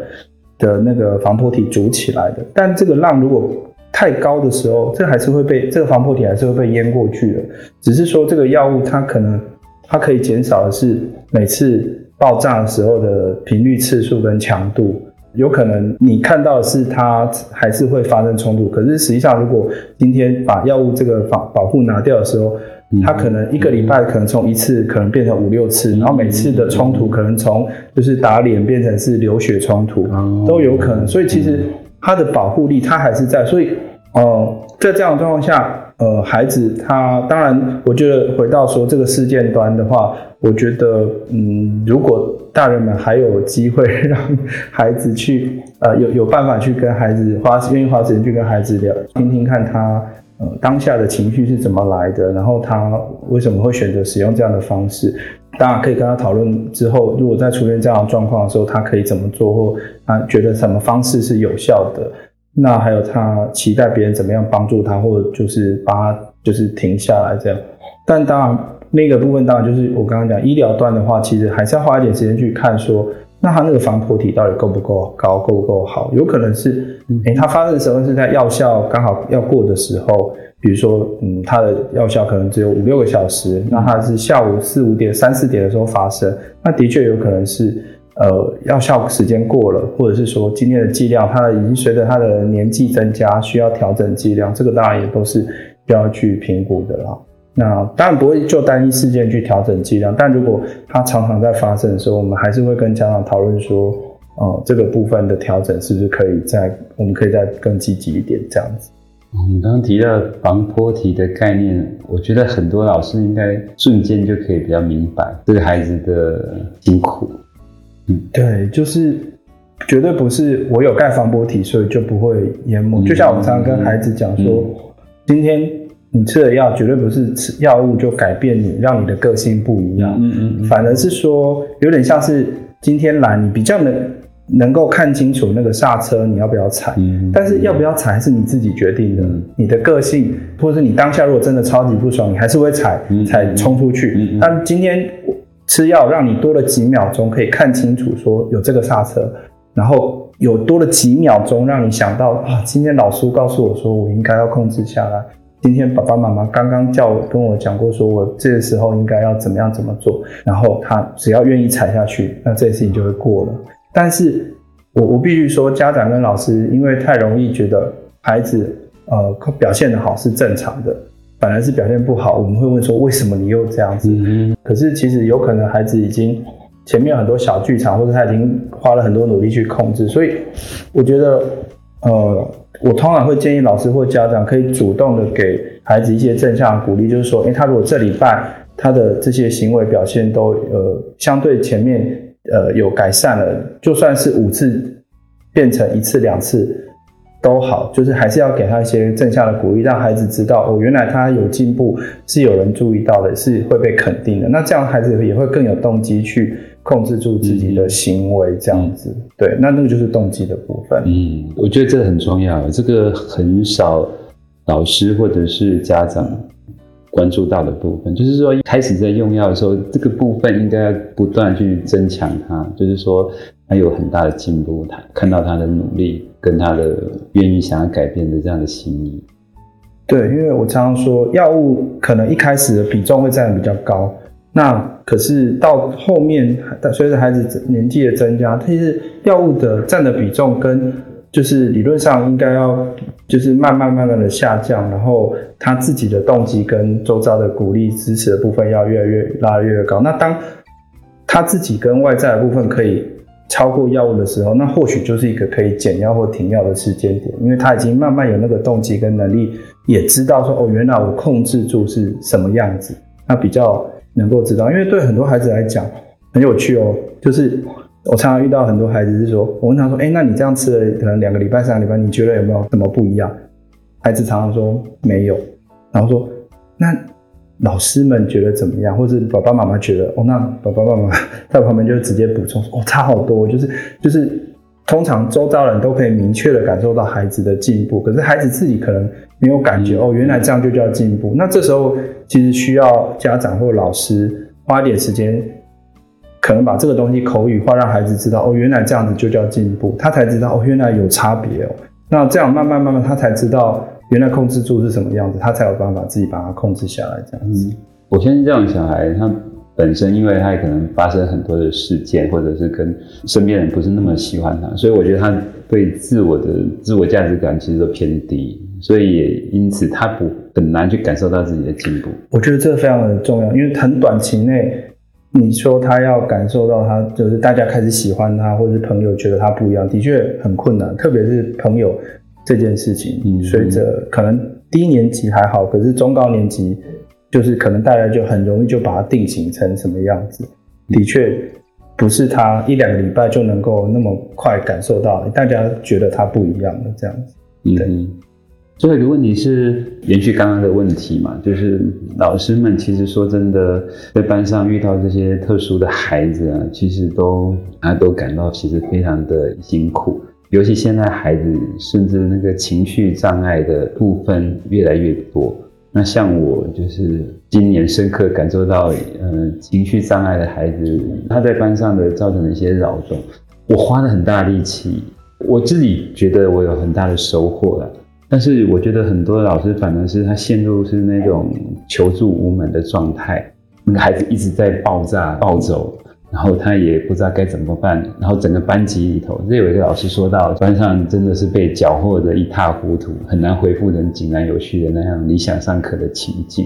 的那个防波堤筑起来的。但这个浪如果太高的时候，这还是会被这个防波堤还是会被淹过去的。只是说这个药物它可能它可以减少的是每次爆炸的时候的频率、次数跟强度。有可能你看到的是它还是会发生冲突，可是实际上如果今天把药物这个防保护拿掉的时候，他可能一个礼拜可能从一次可能变成五六次，然后每次的冲突可能从就是打脸变成是流血冲突，都有可能。所以其实他的保护力他还是在。所以呃，在这样的状况下，呃，孩子他当然，我觉得回到说这个事件端的话，我觉得嗯，如果大人们还有机会让孩子去呃有有办法去跟孩子花愿意花时间去跟孩子聊，听听看他。呃，当下的情绪是怎么来的？然后他为什么会选择使用这样的方式？当然可以跟他讨论之后，如果再出现这样的状况的时候，他可以怎么做，或他觉得什么方式是有效的？那还有他期待别人怎么样帮助他，或者就是把他就是停下来这样。但当然那个部分，当然就是我刚刚讲医疗端的话，其实还是要花一点时间去看说。那他那个防波体到底够不够高，够不够好？有可能是，诶、欸，他发生的时候是在药效刚好要过的时候，比如说，嗯，他的药效可能只有五六个小时，那他是下午四五点、三四点的时候发生，那的确有可能是，呃，药效时间过了，或者是说今天的剂量，它已经随着他的年纪增加，需要调整剂量，这个当然也都是要去评估的啦。那当然不会就单一事件去调整剂量，但如果它常常在发生的时候，我们还是会跟家长讨论说，哦、呃，这个部分的调整是不是可以再，我们可以再更积极一点这样子。你刚刚提到防波堤的概念，我觉得很多老师应该瞬间就可以比较明白这个孩子的辛苦。嗯，对，就是绝对不是我有盖防波堤，所以就不会淹没。嗯、就像我们常常跟孩子讲说，嗯、今天你吃的药，绝对不是吃药物就改变你，让你的个性不一样。嗯嗯，嗯，反而是说，有点像是今天来，你比较能。能够看清楚那个刹车你要不要踩，嗯、但是要不要踩是你自己决定的。嗯、你的个性，或者是你当下如果真的超级不爽，你还是会踩，踩冲出去。嗯嗯、但今天吃药让你多了几秒钟可以看清楚，说有这个刹车，然后有多了几秒钟让你想到啊，今天老师告诉我说我应该要控制下来。今天爸爸妈妈刚刚叫我跟我讲过，说我这个时候应该要怎么样怎么做，然后他只要愿意踩下去，那这件事情就会过了。但是我我必须说，家长跟老师因为太容易觉得孩子呃表现得好是正常的，反而是表现不好，我们会问说，为什么你又这样子？可是其实有可能孩子已经前面有很多小剧场，或者他已经花了很多努力去控制，所以我觉得呃，我通常会建议老师或家长可以主动的给孩子一些正向的鼓励，就是说，诶，他如果这礼拜他的这些行为表现都呃相对前面。呃，有改善了，就算是五次变成一次两次都好，就是还是要给他一些正向的鼓励，让孩子知道哦，原来他有进步，是有人注意到的，是会被肯定的。那这样孩子也会更有动机去控制住自己的行为，这样子。嗯、对，那那个就是动机的部分。嗯，我觉得这个很重要，这个很少老师或者是家长。关注到的部分，就是说一开始在用药的时候，这个部分应该要不断去增强它，就是说他有很大的进步，他看到他的努力跟他的愿意想要改变的这样的心意。对，因为我常常说，药物可能一开始的比重会占得比较高，那可是到后面随着孩子年纪的增加，其实药物的占的比重跟就是理论上应该要就是慢慢慢慢的下降，然后他自己的动机跟周遭的鼓励支持的部分要越来越拉得越越高。那当他自己跟外在的部分可以超过药物的时候，那或许就是一个可以减药或停药的时间点，因为他已经慢慢有那个动机跟能力，也知道说哦，原来我控制住是什么样子，那比较能够知道。因为对很多孩子来讲很有趣哦，就是。我常常遇到很多孩子是说，我问他说：“哎，那你这样吃了可能两个礼拜、三个礼拜，你觉得有没有什么不一样？”孩子常常说没有，然后说：“那老师们觉得怎么样？或者爸爸妈妈觉得？”哦，那爸爸妈妈在旁边就直接补充：“哦，差好多。”就是就是，通常周遭人都可以明确的感受到孩子的进步，可是孩子自己可能没有感觉。哦，原来这样就叫进步。那这时候其实需要家长或老师花一点时间。可能把这个东西口语化，让孩子知道哦，原来这样子就叫进步，他才知道哦，原来有差别哦。那这样慢慢慢慢，他才知道原来控制住是什么样子，他才有办法自己把它控制下来。这样子，我相信这样小孩，他本身因为他也可能发生很多的事件，或者是跟身边人不是那么喜欢他，所以我觉得他对自我的自我价值感其实都偏低，所以也因此他不很难去感受到自己的进步。我觉得这非常的重要，因为很短期内。你说他要感受到他就是大家开始喜欢他，或者是朋友觉得他不一样，的确很困难。特别是朋友这件事情，随着可能低年级还好，可是中高年级就是可能大家就很容易就把它定型成什么样子。的确不是他一两个礼拜就能够那么快感受到，大家觉得他不一样的这样子。对。嗯最后一个问题是延续刚刚的问题嘛，就是老师们其实说真的，在班上遇到这些特殊的孩子啊，其实都啊都感到其实非常的辛苦，尤其现在孩子甚至那个情绪障碍的部分越来越多。那像我就是今年深刻感受到，嗯、呃，情绪障碍的孩子他在班上的造成的一些扰动，我花了很大力气，我自己觉得我有很大的收获了。但是我觉得很多老师反而是他陷入是那种求助无门的状态，那个孩子一直在爆炸暴走，然后他也不知道该怎么办，然后整个班级里头，这有一个老师说到，班上真的是被搅和得一塌糊涂，很难恢复成井然有序的那样理想上课的情境。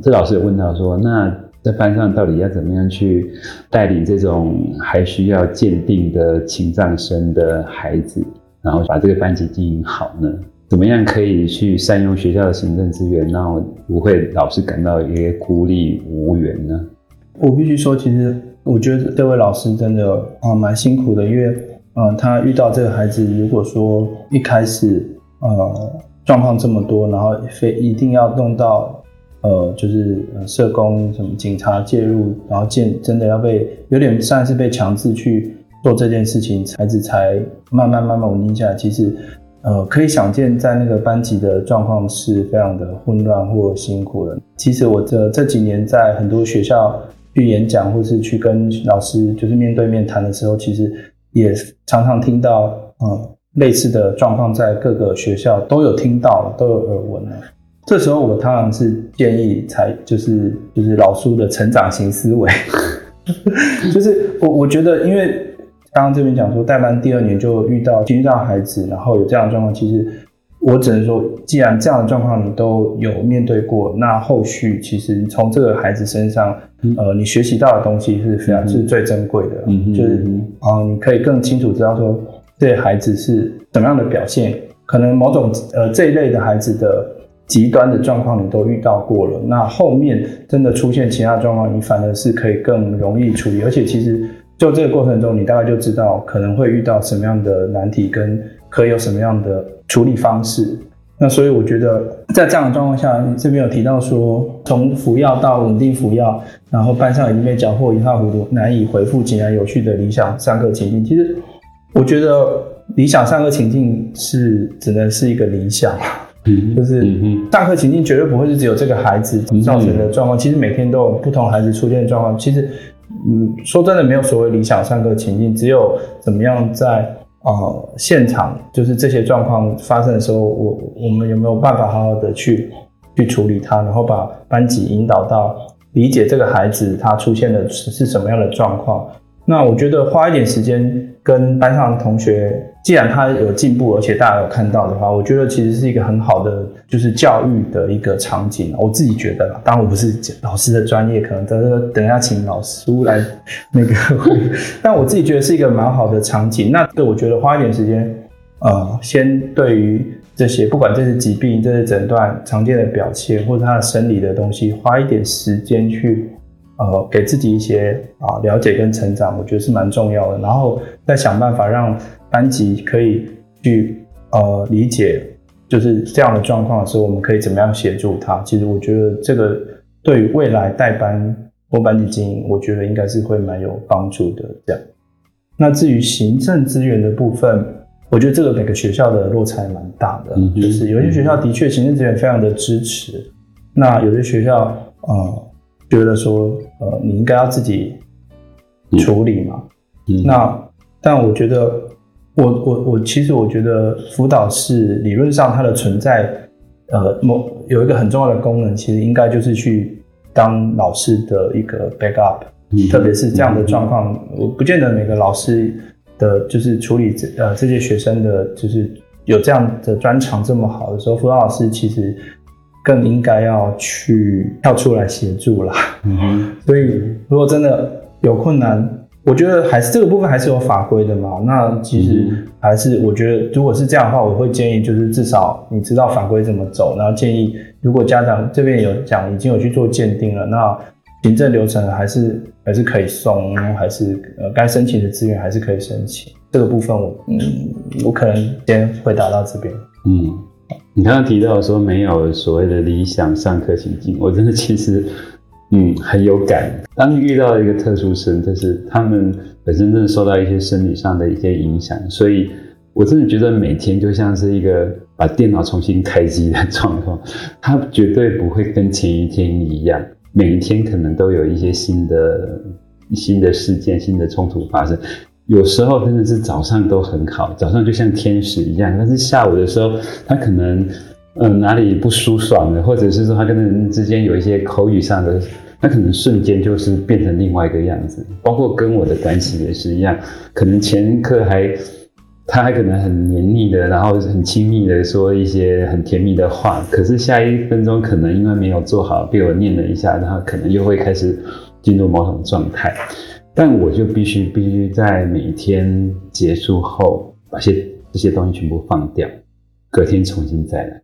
这老师有问到说，那在班上到底要怎么样去带领这种还需要鉴定的情障生的孩子，然后把这个班级经营好呢？怎么样可以去善用学校的行政资源，让不会老是感到一些孤立无援呢？我必须说，其实我觉得这位老师真的啊蛮辛苦的，因为呃他遇到这个孩子，如果说一开始呃状况这么多，然后非一定要弄到呃就是社工什么警察介入，然后见真的要被有点算是被强制去做这件事情，孩子才慢慢慢慢稳定下来。其实。呃，可以想见，在那个班级的状况是非常的混乱或辛苦的。其实我这这几年在很多学校去演讲，或是去跟老师就是面对面谈的时候，其实也常常听到，嗯，类似的状况在各个学校都有听到，都有耳闻了。这时候我当然是建议才就是就是老苏的成长型思维，就是我我觉得因为。刚刚这边讲说，带班第二年就遇到听障孩子，然后有这样的状况。其实我只能说，既然这样的状况你都有面对过，那后续其实从这个孩子身上，呃，你学习到的东西是非常、嗯、是最珍贵的。嗯，就是啊、呃，你可以更清楚知道说，这孩子是怎么样的表现。可能某种呃这一类的孩子的极端的状况你都遇到过了，那后面真的出现其他状况，你反而是可以更容易处理，而且其实。就这个过程中，你大概就知道可能会遇到什么样的难题，跟可以有什么样的处理方式。那所以我觉得，在这样的状况下，你这边有提到说，从服药到稳定服药，然后班上已经被搅和一塌糊涂，难以回复井然有序的理想上课情境。其实，我觉得理想上课情境是只能是一个理想，嗯，就是上课情境绝对不会是只有这个孩子造成的状况。其实每天都有不同孩子出现的状况。其实。嗯，说真的，没有所谓理想上课情境，只有怎么样在啊、呃、现场，就是这些状况发生的时候，我我们有没有办法好好的去去处理它，然后把班级引导到理解这个孩子他出现的是是什么样的状况。那我觉得花一点时间跟班上的同学，既然他有进步，而且大家有看到的话，我觉得其实是一个很好的，就是教育的一个场景。我自己觉得，当然我不是老师的专业，可能等等一下请老师来那个，但我自己觉得是一个蛮好的场景。那对，我觉得花一点时间，呃，先对于这些不管这是疾病、这是诊断常见的表现，或者他的生理的东西，花一点时间去。呃，给自己一些啊了解跟成长，我觉得是蛮重要的。然后再想办法让班级可以去呃理解，就是这样的状况的时候，我们可以怎么样协助他。其实我觉得这个对于未来带班或班级经营，我觉得应该是会蛮有帮助的。这样。那至于行政资源的部分，我觉得这个每个学校的落差蛮大的，嗯，就是有些学校的确行政资源非常的支持，那有些学校啊。呃觉得说，呃，你应该要自己处理嘛。嗯嗯、那，但我觉得，我我我其实我觉得辅导室理论上它的存在，呃，某有一个很重要的功能，其实应该就是去当老师的一个 backup，嗯、特别是这样的状况，嗯、我不见得每个老师的就是处理这呃这些学生的，就是有这样的专长这么好的时候，辅导老师其实。更应该要去跳出来协助啦。嗯哼，所以如果真的有困难，我觉得还是这个部分还是有法规的嘛。那其实还是我觉得，如果是这样的话，我会建议就是至少你知道法规怎么走，然后建议如果家长这边有讲已经有去做鉴定了，那行政流程还是还是可以送，还是呃该申请的资源还是可以申请。这个部分我嗯，我可能先回答到这边。嗯。你刚刚提到说没有所谓的理想上课情境，我真的其实嗯很有感。当遇到一个特殊生，就是他们本身真的受到一些生理上的一些影响，所以我真的觉得每天就像是一个把电脑重新开机的状况，他绝对不会跟前一天一样，每一天可能都有一些新的新的事件、新的冲突发生。有时候真的是早上都很好，早上就像天使一样，但是下午的时候，他可能嗯、哪里不舒爽的，或者是说他跟人之间有一些口语上的，他可能瞬间就是变成另外一个样子。包括跟我的关系也是一样，可能前一刻还他还可能很黏腻的，然后很亲密的说一些很甜蜜的话，可是下一分钟可能因为没有做好，被我念了一下，然后可能又会开始进入某种状态。但我就必须必须在每天结束后，把些这些东西全部放掉，隔天重新再来。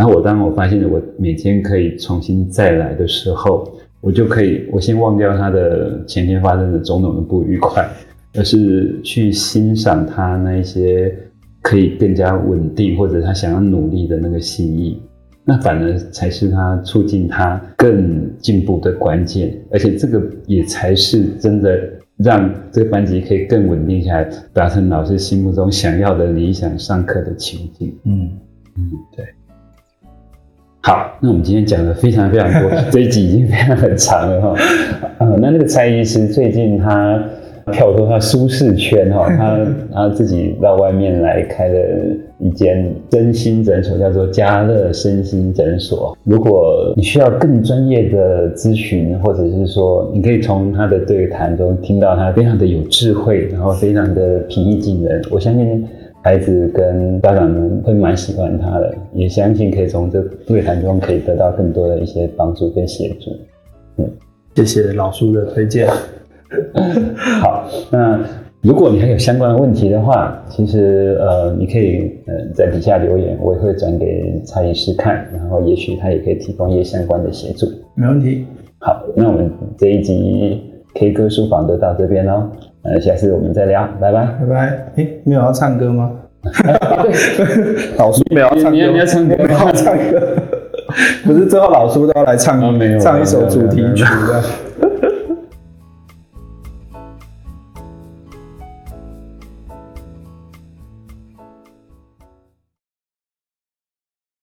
然后我当我发现我每天可以重新再来的时候，我就可以我先忘掉他的前天发生的种种的不愉快，而是去欣赏他那一些可以更加稳定或者他想要努力的那个心意。那反而才是他促进他更进步的关键，而且这个也才是真的让这个班级可以更稳定下来，达成老师心目中想要的理想上课的情境。嗯嗯，对。好，那我们今天讲的非常非常多，这一集已经非常很长了哈。呃，那那个蔡医师最近他。跳脱他舒适圈哈，他他自己到外面来开了一间身心诊所，叫做家乐身心诊所。如果你需要更专业的咨询，或者是说，你可以从他的对谈中听到他非常的有智慧，然后非常的平易近人。我相信孩子跟家长们会蛮喜欢他的，也相信可以从这对谈中可以得到更多的一些帮助跟协助。嗯，谢谢老叔的推荐。好，那如果你还有相关的问题的话，其实呃，你可以呃在底下留言，我也会转给蔡医师看，然后也许他也可以提供一些相关的协助。没问题。好，那我们这一集 K 歌书房就到这边喽，呃，下次我们再聊，拜拜，拜拜。诶，没有要唱歌吗？老叔没有要唱歌，你要你要唱歌，没有要唱歌，不是最后老叔都要来唱，啊、没有唱一首主题曲的。